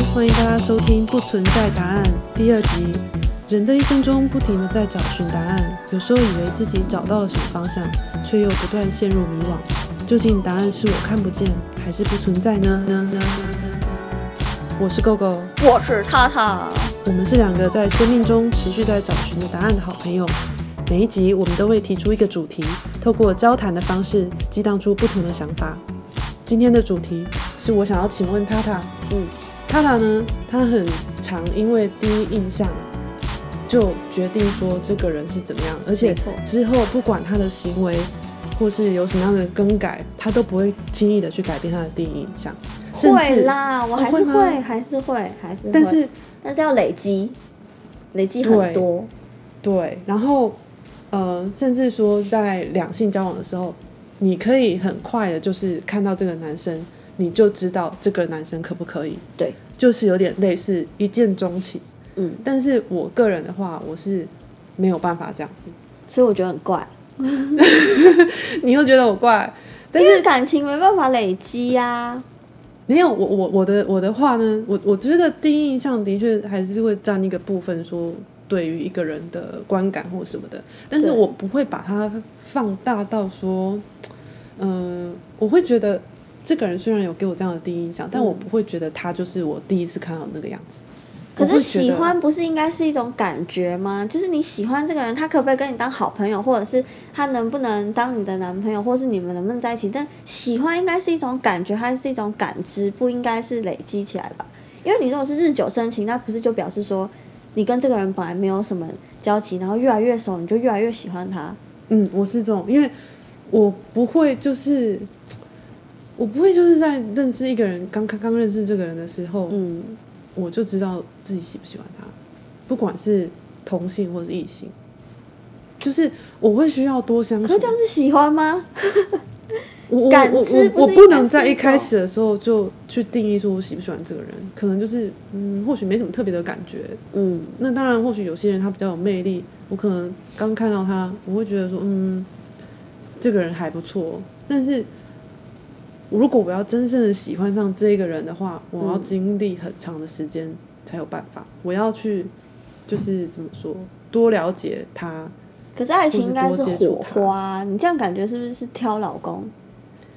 欢迎大家收听《不存在答案》第二集。人的一生中，不停地在找寻答案，有时候以为自己找到了什么方向，却又不断陷入迷惘。究竟答案是我看不见，还是不存在呢？呢呢我是 GoGo，我是塔塔，我们是两个在生命中持续在找寻的答案的好朋友。每一集我们都会提出一个主题，透过交谈的方式激荡出不同的想法。今天的主题是我想要请问塔塔，嗯，塔塔呢，他很常因为第一印象就决定说这个人是怎么样，而且之后不管他的行为或是有什么样的更改，他都不会轻易的去改变他的第一印象。会啦，我还是会，会还是会，还是会，但是但是要累积，累积很多，对，对，然后。呃，甚至说在两性交往的时候，你可以很快的，就是看到这个男生，你就知道这个男生可不可以。对，就是有点类似一见钟情。嗯，但是我个人的话，我是没有办法这样子，所以我觉得很怪。你又觉得我怪？但是感情没办法累积呀、啊。没有，我我我的我的话呢，我我觉得第一印象的确还是会占一个部分说。对于一个人的观感或什么的，但是我不会把它放大到说，嗯、呃，我会觉得这个人虽然有给我这样的第一印象，但我不会觉得他就是我第一次看到那个样子。可是喜欢不是应该是一种感觉吗？就是你喜欢这个人，他可不可以跟你当好朋友，或者是他能不能当你的男朋友，或是你们能不能在一起？但喜欢应该是一种感觉，还是一种感知，不应该是累积起来吧？因为你如果是日久生情，那不是就表示说？你跟这个人本来没有什么交集，然后越来越熟，你就越来越喜欢他。嗯，我是这种，因为我不会就是，我不会就是在认识一个人，刚刚刚认识这个人的时候，嗯，我就知道自己喜不喜欢他，不管是同性或是异性，就是我会需要多相处。可这样是喜欢吗？我我我我不能在一开始的时候就去定义说我喜不喜欢这个人，可能就是嗯，或许没什么特别的感觉，嗯，那当然或许有些人他比较有魅力，我可能刚看到他，我会觉得说嗯，这个人还不错，但是如果我要真正的喜欢上这个人的话，我要经历很长的时间才有办法，我要去就是怎么说，多了解他。可是爱情应该是火花，你这样感觉是不是是挑老公？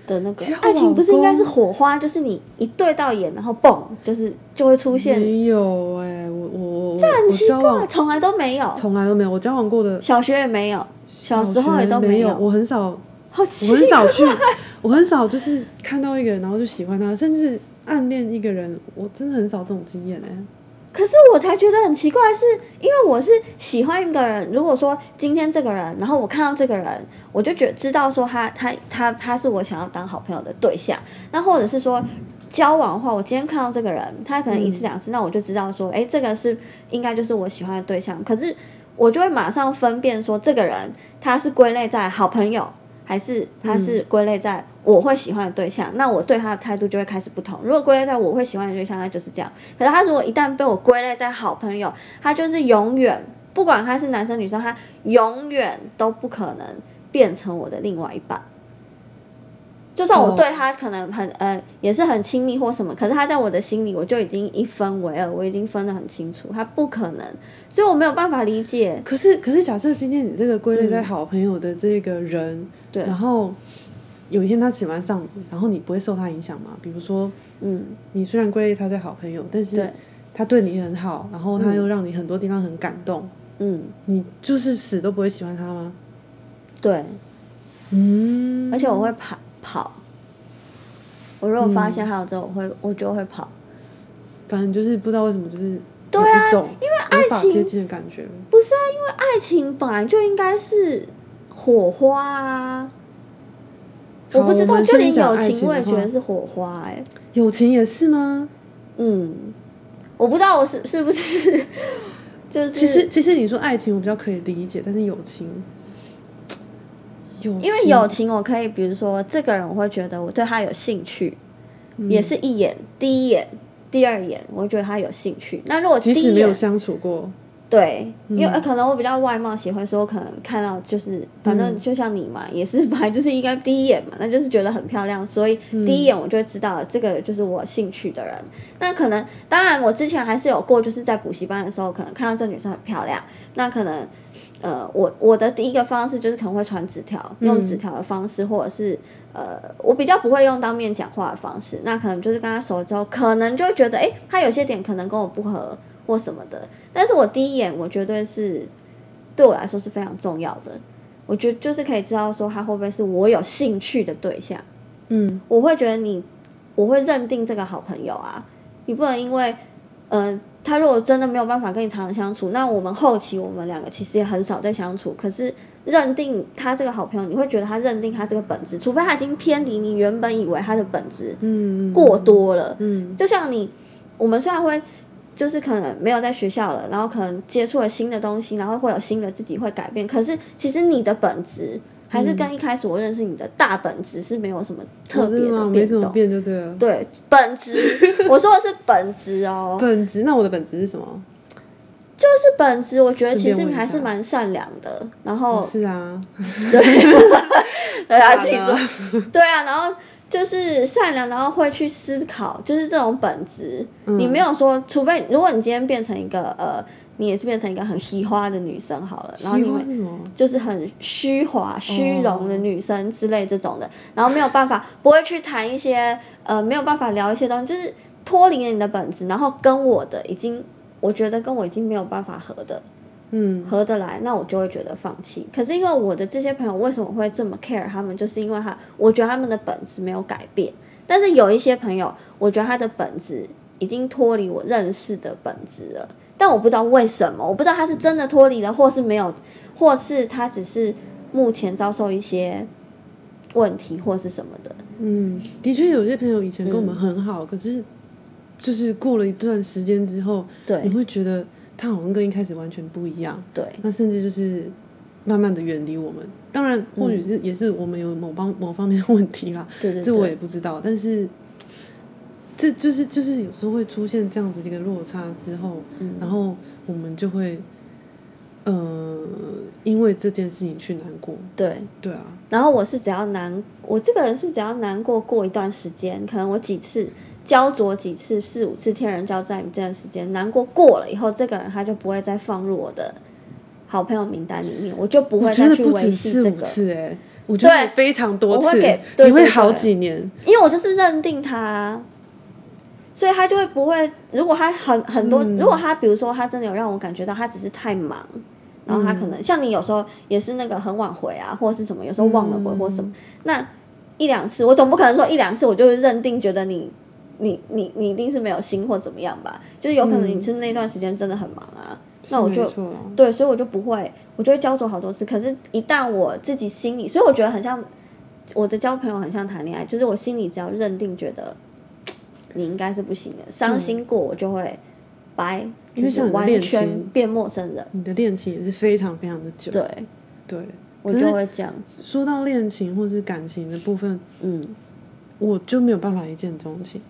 的那个爱情不是应该是火花，就是你一对到眼，然后嘣，就是就会出现。没有哎、欸，我我这很奇怪，从来都没有，从来都没有。我交往过的小学也没有，小时候也都没有。我很少，我很少去，我很少就是看到一个人，然后就喜欢他，甚至暗恋一个人，我真的很少这种经验哎、欸。可是我才觉得很奇怪，是因为我是喜欢一个人。如果说今天这个人，然后我看到这个人，我就觉知道说他他他他是我想要当好朋友的对象。那或者是说交往的话，我今天看到这个人，他可能一次两次，嗯、那我就知道说，哎，这个是应该就是我喜欢的对象。可是我就会马上分辨说，这个人他是归类在好朋友，还是他是归类在。我会喜欢的对象，那我对他的态度就会开始不同。如果归类在我会喜欢的对象，那就是这样。可是他如果一旦被我归类在好朋友，他就是永远不管他是男生女生，他永远都不可能变成我的另外一半。就算我对他可能很呃也是很亲密或什么，可是他在我的心里我就已经一分为二，我已经分得很清楚，他不可能，所以我没有办法理解。可是可是假设今天你这个归类在好朋友的这个人，嗯、对，然后。有一天他喜欢上你，然后你不会受他影响吗？比如说，嗯，你虽然归类他在好朋友，但是他对你很好，然后他又让你很多地方很感动，嗯，你就是死都不会喜欢他吗？对，嗯，而且我会跑跑，我如果发现还有这种，我会我就会跑，反正就是不知道为什么，就是对啊，因为爱情接近的感觉，不是啊，因为爱情本来就应该是火花啊。我不知道，就连友情我也觉得是火花哎、欸，友情也是吗？嗯，我不知道我是是不是，就是其实其实你说爱情我比较可以理解，但是，友情因为友情我可以，比如说这个人我会觉得我对他有兴趣，嗯、也是一眼第一眼第二眼我会觉得他有兴趣。那如果即使没有相处过，对，因为可能我比较外貌协会，所以我可能看到就是，反正就像你嘛，嗯、也是本来就是应该第一眼嘛，那就是觉得很漂亮，所以第一眼我就会知道这个就是我兴趣的人。那可能当然我之前还是有过，就是在补习班的时候，可能看到这女生很漂亮，那可能呃，我我的第一个方式就是可能会传纸条，用纸条的方式，或者是呃，我比较不会用当面讲话的方式，那可能就是跟他熟了之后，可能就会觉得，哎，他有些点可能跟我不合。或什么的，但是我第一眼我绝对是对我来说是非常重要的。我觉得就是可以知道说他会不会是我有兴趣的对象。嗯，我会觉得你，我会认定这个好朋友啊。你不能因为，呃，他如果真的没有办法跟你长常相处，那我们后期我们两个其实也很少在相处。可是认定他这个好朋友，你会觉得他认定他这个本质，除非他已经偏离你原本以为他的本质，嗯，过多了，嗯，嗯，就像你，我们虽然会。就是可能没有在学校了，然后可能接触了新的东西，然后会有新的自己会改变。可是其实你的本质还是跟一开始我认识你的大本质是没有什么特别的变动，没怎么变就对了。对，本质，我说的是本质哦。本质，那我的本质是什么？就是本质，我觉得其实你还是蛮善良的。然后是啊，对，对啊，其实对啊，然后。就是善良，然后会去思考，就是这种本质。嗯、你没有说，除非如果你今天变成一个呃，你也是变成一个很虚华的女生好了，然后你会就是很虚华、虚荣的女生之类这种的，哦、然后没有办法，不会去谈一些呃，没有办法聊一些东西，就是脱离了你的本质，然后跟我的已经，我觉得跟我已经没有办法合的。嗯，合得来，那我就会觉得放弃。可是因为我的这些朋友为什么会这么 care 他们，就是因为他，我觉得他们的本质没有改变。但是有一些朋友，我觉得他的本质已经脱离我认识的本质了。但我不知道为什么，我不知道他是真的脱离了，或是没有，或是他只是目前遭受一些问题，或是什么的。嗯，的确有些朋友以前跟我们很好，嗯、可是就是过了一段时间之后，对，你会觉得。他好像跟一开始完全不一样，对，那甚至就是慢慢的远离我们。当然，或许是也是我们有某方某方面的问题啦，对对，这我也不知道。但是，这就是就是有时候会出现这样子一个落差之后，嗯、然后我们就会，呃，因为这件事情去难过。对对啊。然后我是只要难，我这个人是只要难过过一段时间，可能我几次。焦灼几次，四五次天人交战这段时间难过过了以后，这个人他就不会再放入我的好朋友名单里面，我就不会再去维系这个。次哎，我觉得非常多次，你会好几年，因为我就是认定他，所以他就会不会。如果他很很多，嗯、如果他比如说他真的有让我感觉到他只是太忙，然后他可能、嗯、像你有时候也是那个很晚回啊，或者是什么，有时候忘了回或什么，嗯、那一两次我总不可能说一两次我就认定觉得你。你你你一定是没有心或怎么样吧？就是有可能你是那段时间真的很忙啊，嗯、那我就对，所以我就不会，我就会焦灼好多次。可是，一旦我自己心里，所以我觉得很像我的交朋友，很像谈恋爱，就是我心里只要认定觉得 你应该是不行的，伤心过我就会掰，嗯、就是完全变陌生人。你的恋情也是非常非常的久，对对，我就会这样子。说到恋情或是感情的部分，嗯，我就没有办法一见钟情。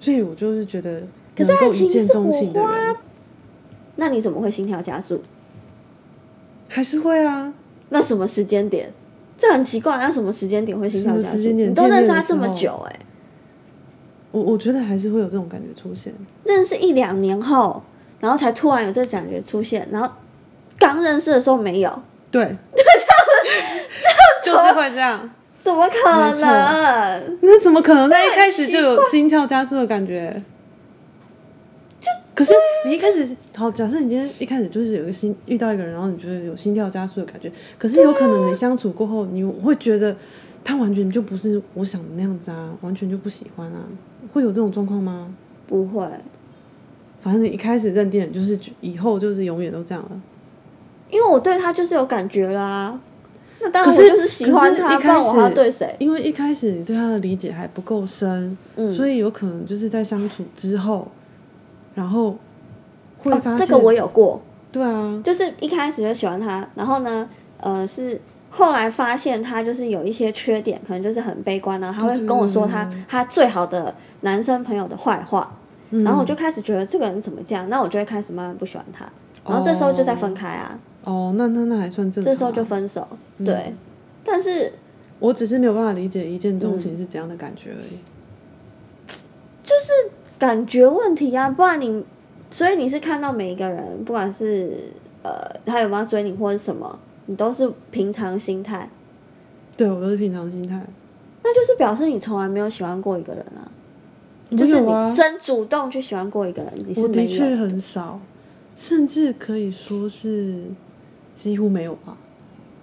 所以我就是觉得，可是爱情是火花，那你怎么会心跳加速？还是会啊？那什么时间点？这很奇怪，那什么时间点会心跳加速？你都认识他这么久，欸，哎，我我觉得还是会有这种感觉出现。认识一两年后，然后才突然有这感觉出现，然后刚认识的时候没有。对，对，这样就是会这样。怎么可能？那怎么可能在一开始就有心跳加速的感觉？就可是你一开始好，假设你今天一开始就是有一个心遇到一个人，然后你觉得有心跳加速的感觉，可是有可能你相处过后，你会觉得他完全就不是我想的那样子啊，完全就不喜欢啊，会有这种状况吗？不会，反正你一开始认定就是以后就是永远都这样了，因为我对他就是有感觉啦、啊。那当然，我就是喜欢他。不然我要对谁？因为一开始你对他的理解还不够深，嗯，所以有可能就是在相处之后，然后会发现、哦、这个我有过，对啊，就是一开始就喜欢他，然后呢，呃，是后来发现他就是有一些缺点，可能就是很悲观啊，他会跟我说他他最好的男生朋友的坏话，嗯、然后我就开始觉得这个人怎么这样，那我就会开始慢慢不喜欢他。然后这时候就在分开啊。哦，那那那还算正常。这时候就分手，对。嗯、但是，我只是没有办法理解一见钟情是怎样的感觉而已。就是感觉问题啊，不然你，所以你是看到每一个人，不管是呃他有没有追你或者什么，你都是平常心态。对，我都是平常心态。那就是表示你从来没有喜欢过一个人啊。就是你真主动去喜欢过一个人，你是没有。我的确很少，甚至可以说是几乎没有吧。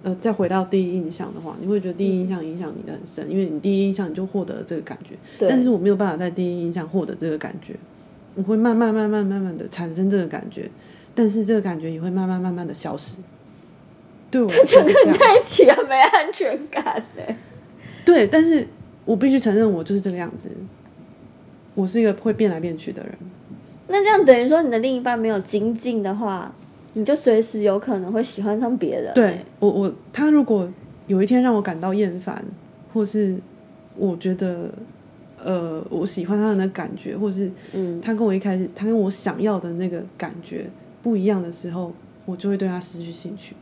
呃，再回到第一印象的话，你会觉得第一印象影响你的很深，嗯，因为你第一印象你就获得了这个感觉。对。但是我没有办法在第一印象获得这个感觉，我会慢慢慢慢慢慢的产生这个感觉，但是这个感觉也会慢慢慢慢的消失。对我，就跟在一起很没安全感呢。对，但是我必须承认，我就是这个样子。我是一个会变来变去的人，那这样等于说你的另一半没有精进的话，你就随时有可能会喜欢上别人、欸。对我，我他如果有一天让我感到厌烦，或是我觉得呃我喜欢他的那感觉，或是嗯他跟我一开始他跟我想要的那个感觉不一样的时候，我就会对他失去兴趣。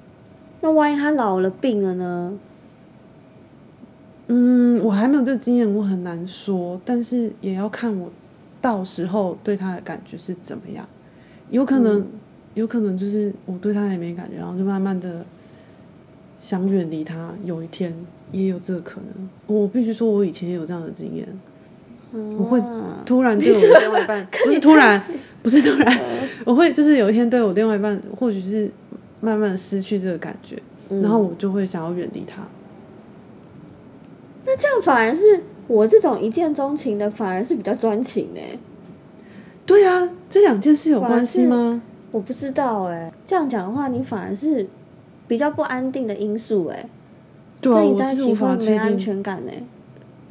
那万一他老了病了呢？嗯，我还没有这个经验，我很难说。但是也要看我到时候对他的感觉是怎么样。有可能，嗯、有可能就是我对他也没感觉，然后就慢慢的想远离他。有一天也有这个可能。我必须说，我以前也有这样的经验。嗯、我会突然对我的另外一半，不是突然，不是突然，嗯、我会就是有一天对我另外一半，或许是慢慢的失去这个感觉，嗯、然后我就会想要远离他。那这样反而是我这种一见钟情的，反而是比较专情呢？对啊，这两件事有关系吗？我不知道哎。这样讲的话，你反而是比较不安定的因素哎。对啊，跟你在一起我是无法确定没安全感呢。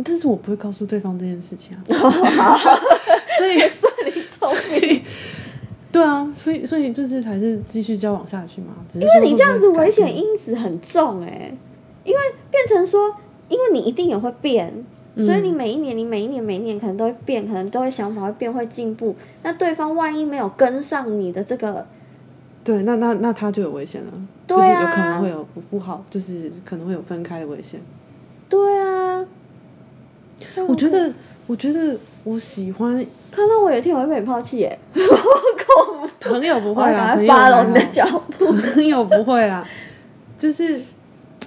但是我不会告诉对方这件事情啊。所以 算你聪明。对啊，所以所以就是还是继续交往下去嘛。因为你这样子危险因子很重哎，因为变成说。因为你一定也会变，所以你每一年，你每一年，每一年可能都会变，可能都会想法会变，会进步。那对方万一没有跟上你的这个，对，那那那他就有危险了，对啊，就是有可能会有不好，就是可能会有分开的危险。对啊，我觉得，我觉得我喜欢看到我有一天我会被你抛弃耶，朋友不会啦，发了你的脚步，朋友不会啦，就是。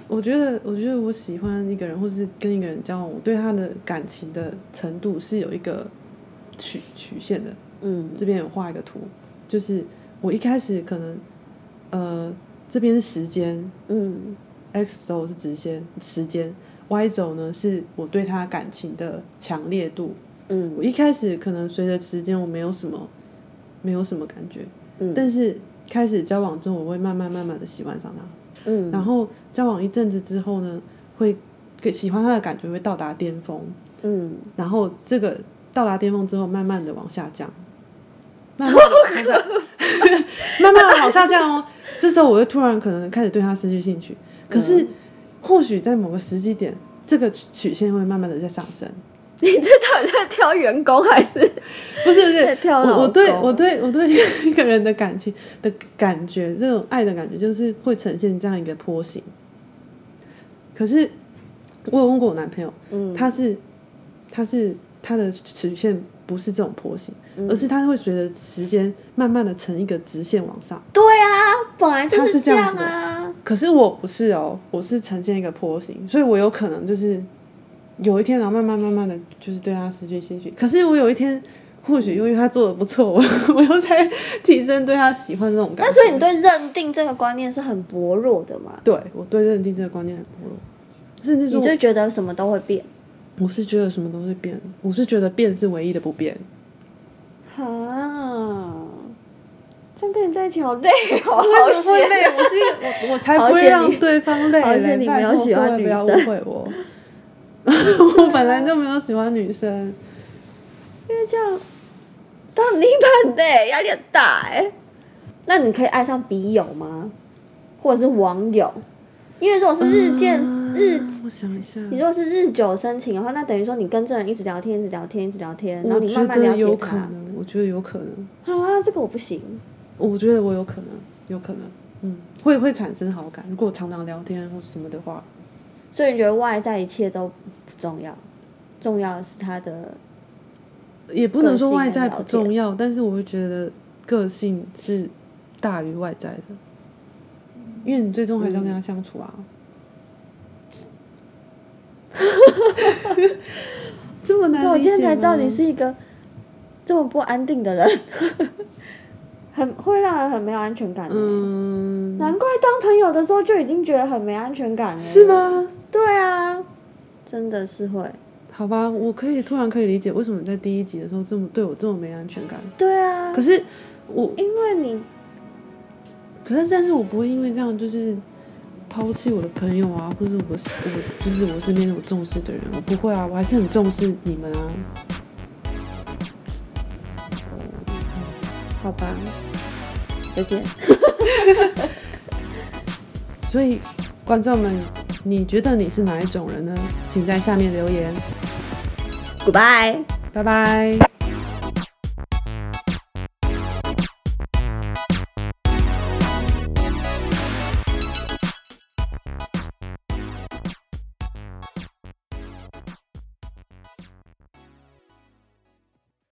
我觉得，我觉得我喜欢一个人，或是跟一个人交往，我对他的感情的程度是有一个曲曲线的。嗯，这边有画一个图，就是我一开始可能，呃，这边是时间，嗯，X 轴是直线时间，Y 轴呢是我对他感情的强烈度。嗯，我一开始可能随着时间我没有什么，没有什么感觉，嗯，但是开始交往之后，我会慢慢慢慢的喜欢上他。嗯，然后交往一阵子之后呢，会给喜欢他的感觉会到达巅峰，嗯，然后这个到达巅峰之后，慢慢的往下降，慢慢的往下降，慢慢的往下降哦。这时候我会突然可能开始对他失去兴趣，可是或许在某个时机点，这个曲线会慢慢的在上升。你这到底在挑员工还是 不是不是挑我？我对我对我对一个人的感情的感觉，这种爱的感觉，就是会呈现这样一个坡形。可是我有问过我男朋友，嗯，他是他是他的曲线不是这种坡形，嗯，而是他会随着时间慢慢的呈一个直线往上。对啊，本来就是这样子的。可是我不是哦，我是呈现一个坡形，所以我有可能就是。有一天，然后慢慢慢慢的就是对他失去兴趣。可是我有一天，或许因为他做的不错，我 我又在提升对他喜欢的这种感觉。那所以你对认定这个观念是很薄弱的嘛？对，我对认定这个观念很薄弱，甚至说你就觉得什么都会变。我是觉得什么都会变，我是觉得变是唯一的不变。哈，这样跟你在一起好累哦，为什么会累？我是一个我我才不会让对方累，而且你没有喜欢女生，不要误会我。我本来就没有喜欢女生，因为这样当另一半的压力很大哎。那你可以爱上笔友吗？或者是网友？因为如果是日渐、呃、日，我想一下，你如果是日久生情的话，那等于说你跟这人一直聊天，一直聊天，一直聊天，然后你慢慢了解他。有可能，我觉得有可能啊，这个我不行。我觉得我有可能，有可能，嗯，会会产生好感。如果常常聊天或什么的话，所以你觉得外在一切都不重要，重要的是他的，也不能说外在不重要，但是我会觉得个性是大于外在的，因为你最终还是要跟他相处啊。嗯 这么难，我今天才知道你是一个这么不安定的人，很会让人很没有安全感。嗯，难怪当朋友的时候就已经觉得很没安全感了。是吗？对啊，真的是会。好吧，我可以突然可以理解为什么你在第一集的时候这么对我这么没安全感。对啊。可是我因为你，可是但是我不会因为这样就是。抛弃我的朋友啊，或者我我就是我身边那种重视的人，我不会啊，我还是很重视你们啊。好吧，再见。所以，观众们，你觉得你是哪一种人呢？请在下面留言。Goodbye，拜拜。